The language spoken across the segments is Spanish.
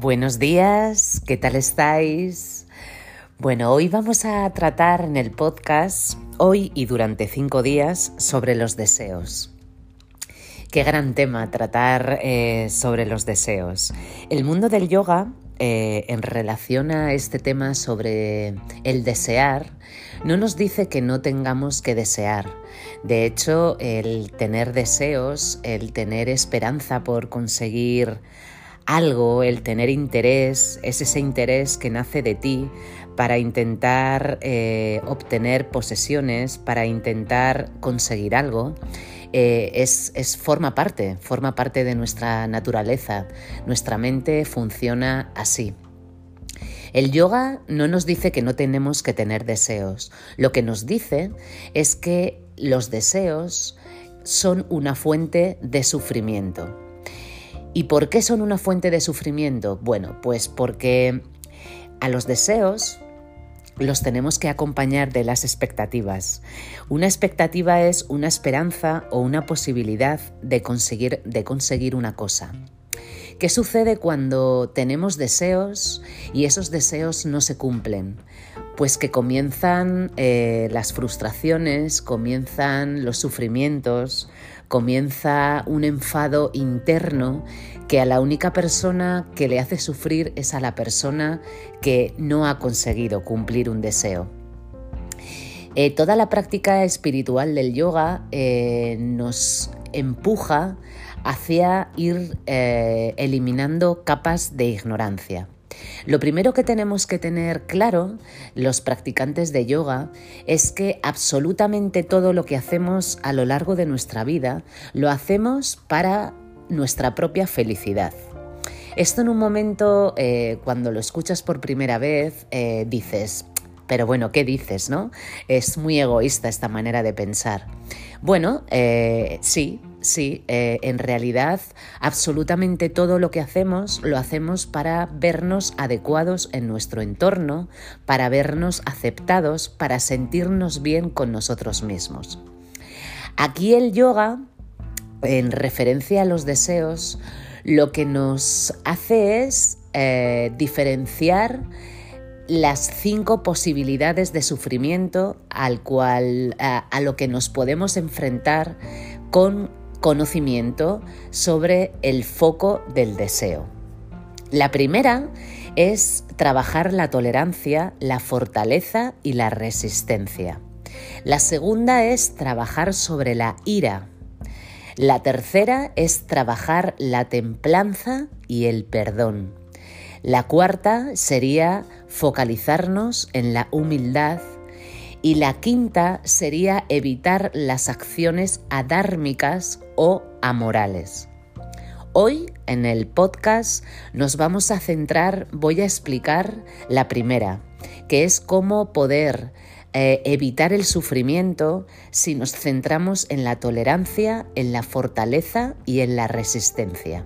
Buenos días, ¿qué tal estáis? Bueno, hoy vamos a tratar en el podcast, hoy y durante cinco días, sobre los deseos. Qué gran tema tratar eh, sobre los deseos. El mundo del yoga, eh, en relación a este tema sobre el desear, no nos dice que no tengamos que desear. De hecho, el tener deseos, el tener esperanza por conseguir algo, el tener interés, es ese interés que nace de ti para intentar eh, obtener posesiones, para intentar conseguir algo, eh, es, es, forma parte, forma parte de nuestra naturaleza. Nuestra mente funciona así. El yoga no nos dice que no tenemos que tener deseos. Lo que nos dice es que los deseos son una fuente de sufrimiento. ¿Y por qué son una fuente de sufrimiento? Bueno, pues porque a los deseos los tenemos que acompañar de las expectativas. Una expectativa es una esperanza o una posibilidad de conseguir, de conseguir una cosa. ¿Qué sucede cuando tenemos deseos y esos deseos no se cumplen? Pues que comienzan eh, las frustraciones, comienzan los sufrimientos, comienza un enfado interno que a la única persona que le hace sufrir es a la persona que no ha conseguido cumplir un deseo. Eh, toda la práctica espiritual del yoga eh, nos empuja hacia ir eliminando capas de ignorancia. Lo primero que tenemos que tener claro, los practicantes de yoga, es que absolutamente todo lo que hacemos a lo largo de nuestra vida lo hacemos para nuestra propia felicidad. Esto en un momento, eh, cuando lo escuchas por primera vez, eh, dices, pero bueno, ¿qué dices, no? Es muy egoísta esta manera de pensar. Bueno, eh, sí, sí, eh, en realidad absolutamente todo lo que hacemos lo hacemos para vernos adecuados en nuestro entorno, para vernos aceptados, para sentirnos bien con nosotros mismos. Aquí el yoga, en referencia a los deseos, lo que nos hace es eh, diferenciar las cinco posibilidades de sufrimiento al cual, a, lo que nos podemos enfrentar con conocimiento sobre el foco del deseo. La primera es trabajar la tolerancia, la fortaleza y la resistencia. La segunda es trabajar sobre la ira. La tercera es trabajar la templanza y el perdón. La cuarta sería focalizarnos en la humildad y la quinta sería evitar las acciones adármicas o amorales. Hoy en el podcast nos vamos a centrar, voy a explicar la primera, que es cómo poder eh, evitar el sufrimiento si nos centramos en la tolerancia, en la fortaleza y en la resistencia.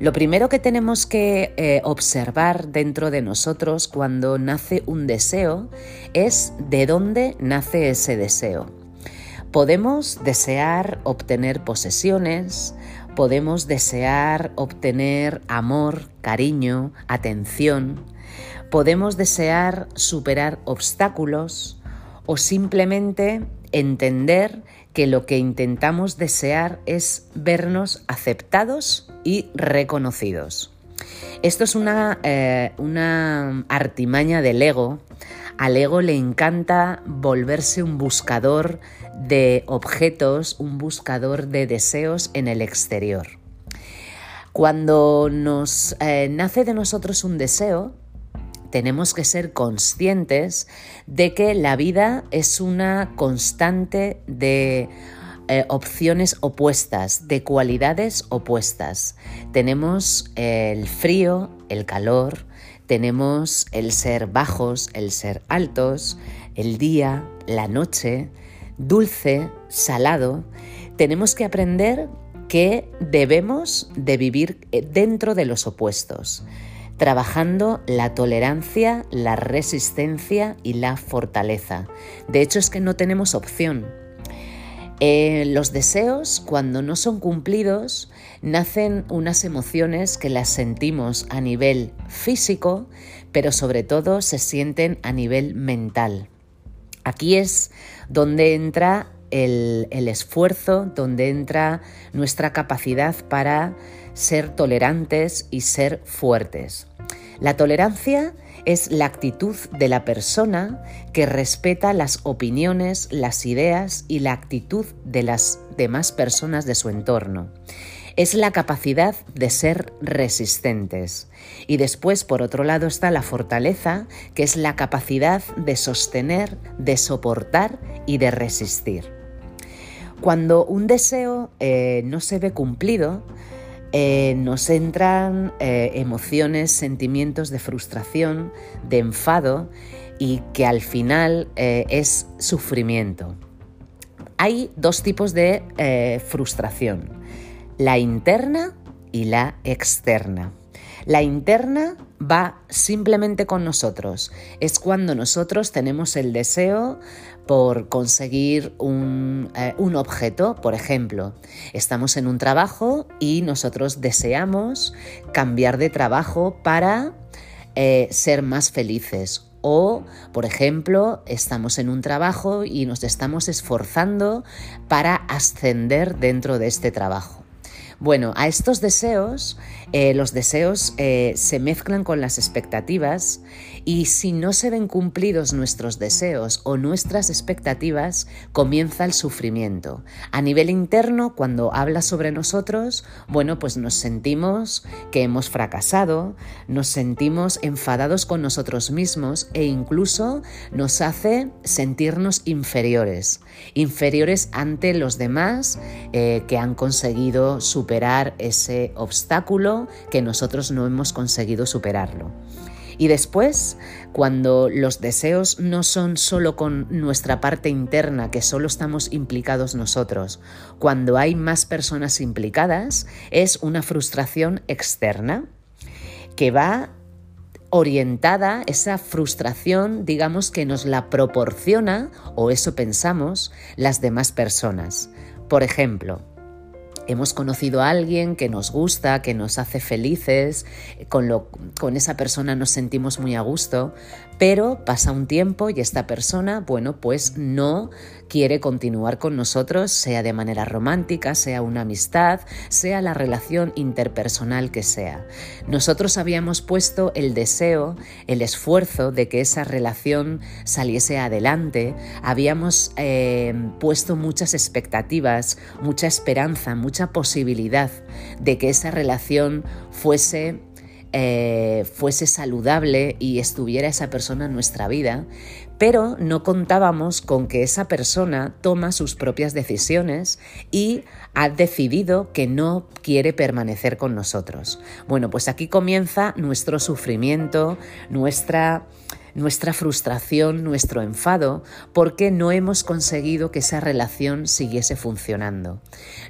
Lo primero que tenemos que eh, observar dentro de nosotros cuando nace un deseo es de dónde nace ese deseo. Podemos desear obtener posesiones, podemos desear obtener amor, cariño, atención, podemos desear superar obstáculos o simplemente entender que lo que intentamos desear es vernos aceptados y reconocidos. Esto es una, eh, una artimaña del ego. Al ego le encanta volverse un buscador de objetos, un buscador de deseos en el exterior. Cuando nos eh, nace de nosotros un deseo, tenemos que ser conscientes de que la vida es una constante de eh, opciones opuestas, de cualidades opuestas. Tenemos el frío, el calor, tenemos el ser bajos, el ser altos, el día, la noche, dulce, salado. Tenemos que aprender que debemos de vivir eh, dentro de los opuestos trabajando la tolerancia, la resistencia y la fortaleza. De hecho es que no tenemos opción. Eh, los deseos, cuando no son cumplidos, nacen unas emociones que las sentimos a nivel físico, pero sobre todo se sienten a nivel mental. Aquí es donde entra el, el, esfuerzo, donde entra nuestra capacidad para ser tolerantes y ser fuertes. La tolerancia es la actitud de la persona que respeta las opiniones, las ideas y la actitud de las demás personas de su entorno. Es la capacidad de ser resistentes. Y después, por otro lado, está la fortaleza, que es la capacidad de sostener, de soportar y de resistir. Cuando un deseo eh, no se ve cumplido, eh, nos entran eh, emociones, sentimientos de frustración, de enfado y que al final eh, es sufrimiento. Hay dos tipos de frustración, la interna y la externa. La interna va simplemente con nosotros. Es cuando nosotros tenemos el deseo por conseguir un, eh, objeto. Por ejemplo, estamos en un trabajo y nosotros deseamos cambiar de trabajo para eh, ser más felices. O, por ejemplo, estamos en un trabajo y nos estamos esforzando para ascender dentro de este trabajo. Bueno, a estos deseos, eh, los deseos eh, se mezclan con las expectativas y si no se ven cumplidos nuestros deseos o nuestras expectativas, comienza el sufrimiento. A nivel interno, cuando habla sobre nosotros, bueno, pues nos sentimos que hemos fracasado, nos sentimos enfadados con nosotros mismos e incluso nos hace sentirnos inferiores, inferiores ante los demás eh, que han conseguido su superar ese obstáculo que nosotros no hemos conseguido superarlo. Y después, cuando los deseos no son solo con nuestra parte interna, que solo estamos implicados nosotros, cuando hay más personas implicadas, es una frustración externa que va orientada, esa frustración, digamos que nos la proporciona, o eso pensamos, las demás personas. Por ejemplo, hemos conocido a alguien que nos gusta, que nos hace felices, con, lo, con esa persona nos sentimos muy a gusto, pero pasa un tiempo y esta persona, bueno, pues no quiere continuar con nosotros, sea de manera romántica, sea una amistad, sea la relación interpersonal que sea. Nosotros habíamos puesto el deseo, el esfuerzo de que esa relación saliese adelante, habíamos eh, puesto muchas expectativas, mucha esperanza, mucha posibilidad de que esa relación fuese eh, fuese saludable y estuviera esa persona en nuestra vida, pero no contábamos con que esa persona toma sus propias decisiones y ha decidido que no quiere permanecer con nosotros. Bueno, pues aquí comienza nuestro sufrimiento, nuestra nuestra frustración, nuestro enfado, porque no hemos conseguido que esa relación siguiese funcionando.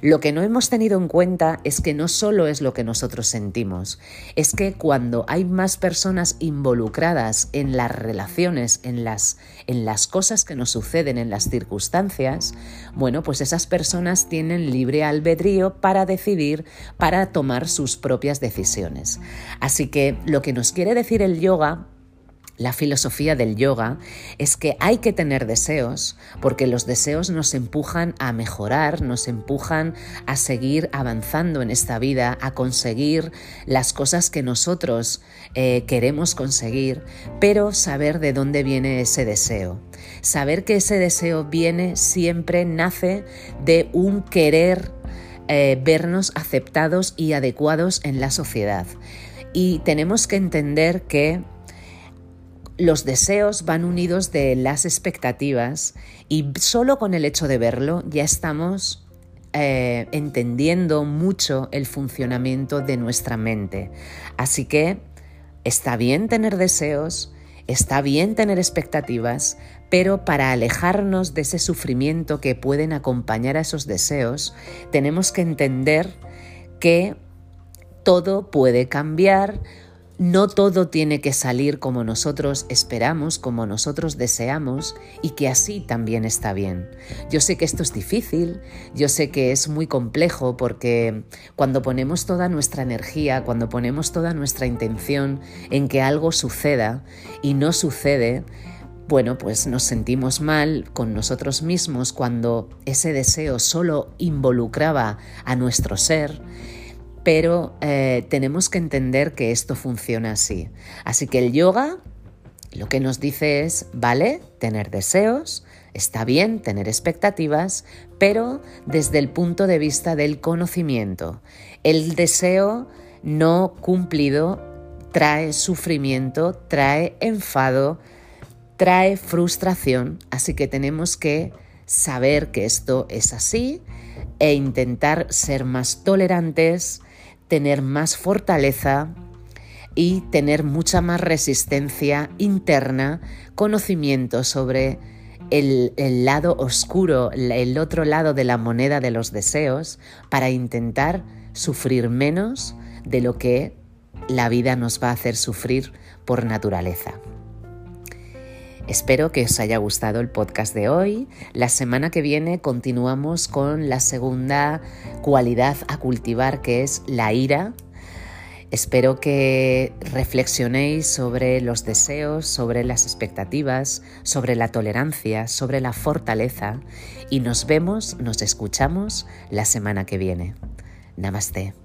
Lo que no hemos tenido en cuenta es que no solo es lo que nosotros sentimos, es que cuando hay más personas involucradas en las relaciones, en las, en las cosas que nos suceden, en las circunstancias, bueno, pues esas personas tienen libre albedrío para decidir, para tomar sus propias decisiones. Así que lo que nos quiere decir el yoga la filosofía del yoga es que hay que tener deseos porque los deseos nos empujan a mejorar, nos empujan a seguir avanzando en esta vida, a conseguir las cosas que nosotros eh, queremos conseguir, pero saber de dónde viene ese deseo. Saber que ese deseo viene siempre, nace de un querer eh, vernos aceptados y adecuados en la sociedad. Y tenemos que entender que los deseos van unidos de las expectativas y solo con el hecho de verlo ya estamos eh, entendiendo mucho el funcionamiento de nuestra mente. Así que está bien tener deseos, está bien tener expectativas, pero para alejarnos de ese sufrimiento que pueden acompañar a esos deseos, tenemos que entender que todo puede cambiar, no todo tiene que salir como nosotros esperamos, como nosotros deseamos y que así también está bien. Yo sé que esto es difícil, yo sé que es muy complejo porque cuando ponemos toda nuestra energía, cuando ponemos toda nuestra intención en que algo suceda y no sucede, bueno, pues nos sentimos mal con nosotros mismos cuando ese deseo solo involucraba a nuestro ser pero eh, tenemos que entender que esto funciona así. Así que el yoga lo que nos dice es, vale, tener deseos, está bien tener expectativas, pero desde el punto de vista del conocimiento. El deseo no cumplido trae sufrimiento, trae enfado, trae frustración, así que tenemos que saber que esto es así e intentar ser más tolerantes, tener más fortaleza y tener mucha más resistencia interna, conocimiento sobre el, lado oscuro, el otro lado de la moneda de los deseos, para intentar sufrir menos de lo que la vida nos va a hacer sufrir por naturaleza. Espero que os haya gustado el podcast de hoy. La semana que viene continuamos con la segunda cualidad a cultivar que es la ira. Espero que reflexionéis sobre los deseos, sobre las expectativas, sobre la tolerancia, sobre la fortaleza y nos vemos, nos escuchamos la semana que viene. Namaste.